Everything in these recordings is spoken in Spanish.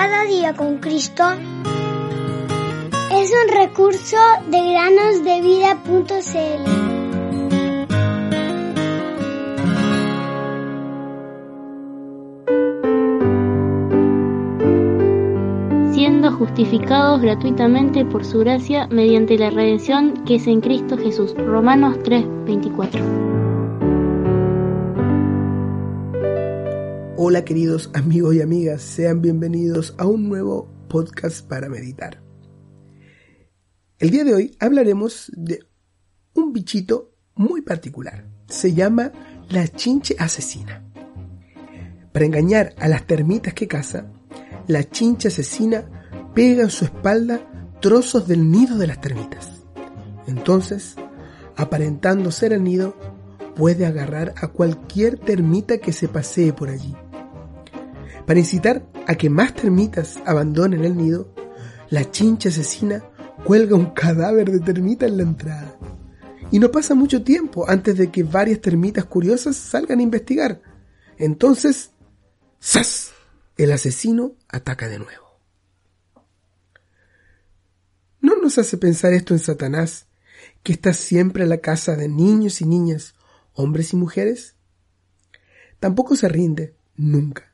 Cada día con Cristo es un recurso de granosdevida.cl. siendo justificados gratuitamente por su gracia mediante la redención que es en Cristo Jesús. Romanos 3:24. Hola queridos amigos y amigas, sean bienvenidos a un nuevo podcast para meditar. El día de hoy hablaremos de un bichito muy particular. Se llama la chinche asesina. Para engañar a las termitas que caza, la chinche asesina pega en su espalda trozos del nido de las termitas. Entonces, aparentando ser el nido, puede agarrar a cualquier termita que se pasee por allí. Para incitar a que más termitas abandonen el nido, la chincha asesina cuelga un cadáver de termita en la entrada. Y no pasa mucho tiempo antes de que varias termitas curiosas salgan a investigar. Entonces, ¡zas! El asesino ataca de nuevo. ¿No nos hace pensar esto en Satanás, que está siempre en la casa de niños y niñas, hombres y mujeres? Tampoco se rinde, nunca.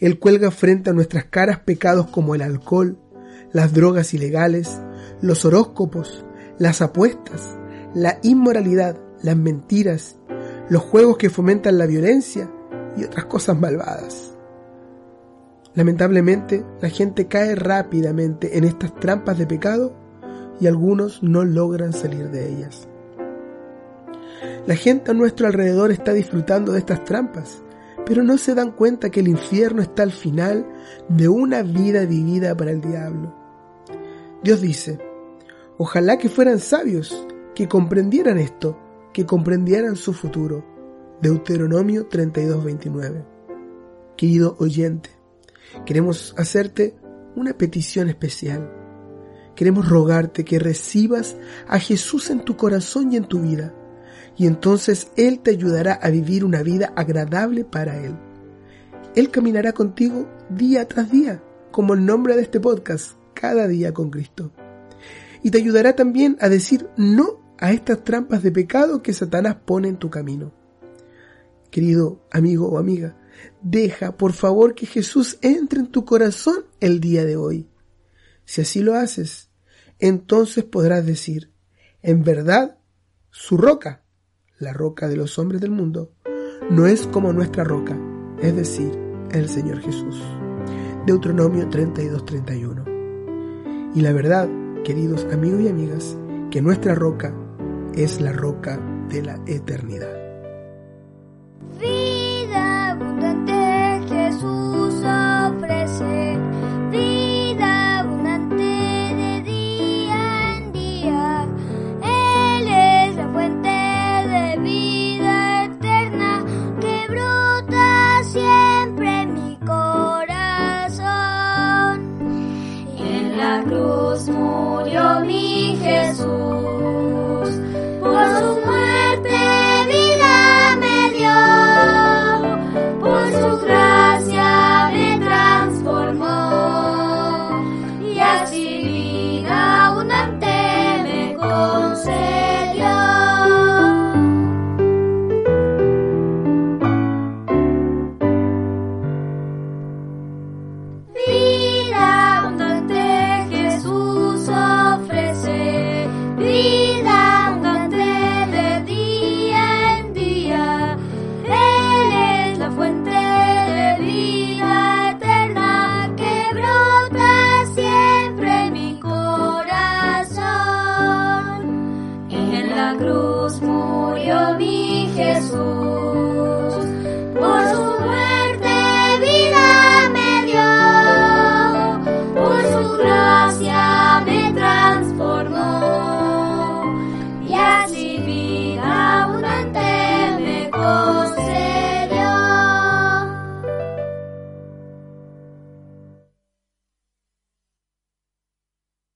Él cuelga frente a nuestras caras pecados como el alcohol, las drogas ilegales, los horóscopos, las apuestas, la inmoralidad, las mentiras, los juegos que fomentan la violencia y otras cosas malvadas. Lamentablemente, la gente cae rápidamente en estas trampas de pecado y algunos no logran salir de ellas. La gente a nuestro alrededor está disfrutando de estas trampas pero no se dan cuenta que el infierno está al final de una vida vivida para el diablo. Dios dice, ojalá que fueran sabios, que comprendieran esto, que comprendieran su futuro. Deuteronomio 32:29. Querido oyente, queremos hacerte una petición especial. Queremos rogarte que recibas a Jesús en tu corazón y en tu vida y entonces Él te ayudará a vivir una vida agradable para Él. Él caminará contigo día tras día, como el nombre de este podcast, cada día con Cristo. Y te ayudará también a decir no a estas trampas de pecado que Satanás pone en tu camino. Querido amigo o amiga, deja por favor que Jesús entre en tu corazón el día de hoy. Si así lo haces, entonces podrás decir, en verdad, su roca la roca de los hombres del mundo, no es como nuestra roca, es decir, el Señor Jesús. Deuteronomio 32-31. Y la verdad, queridos amigos y amigas, que nuestra roca es la roca de la eternidad. Cruz murió mi Jesús.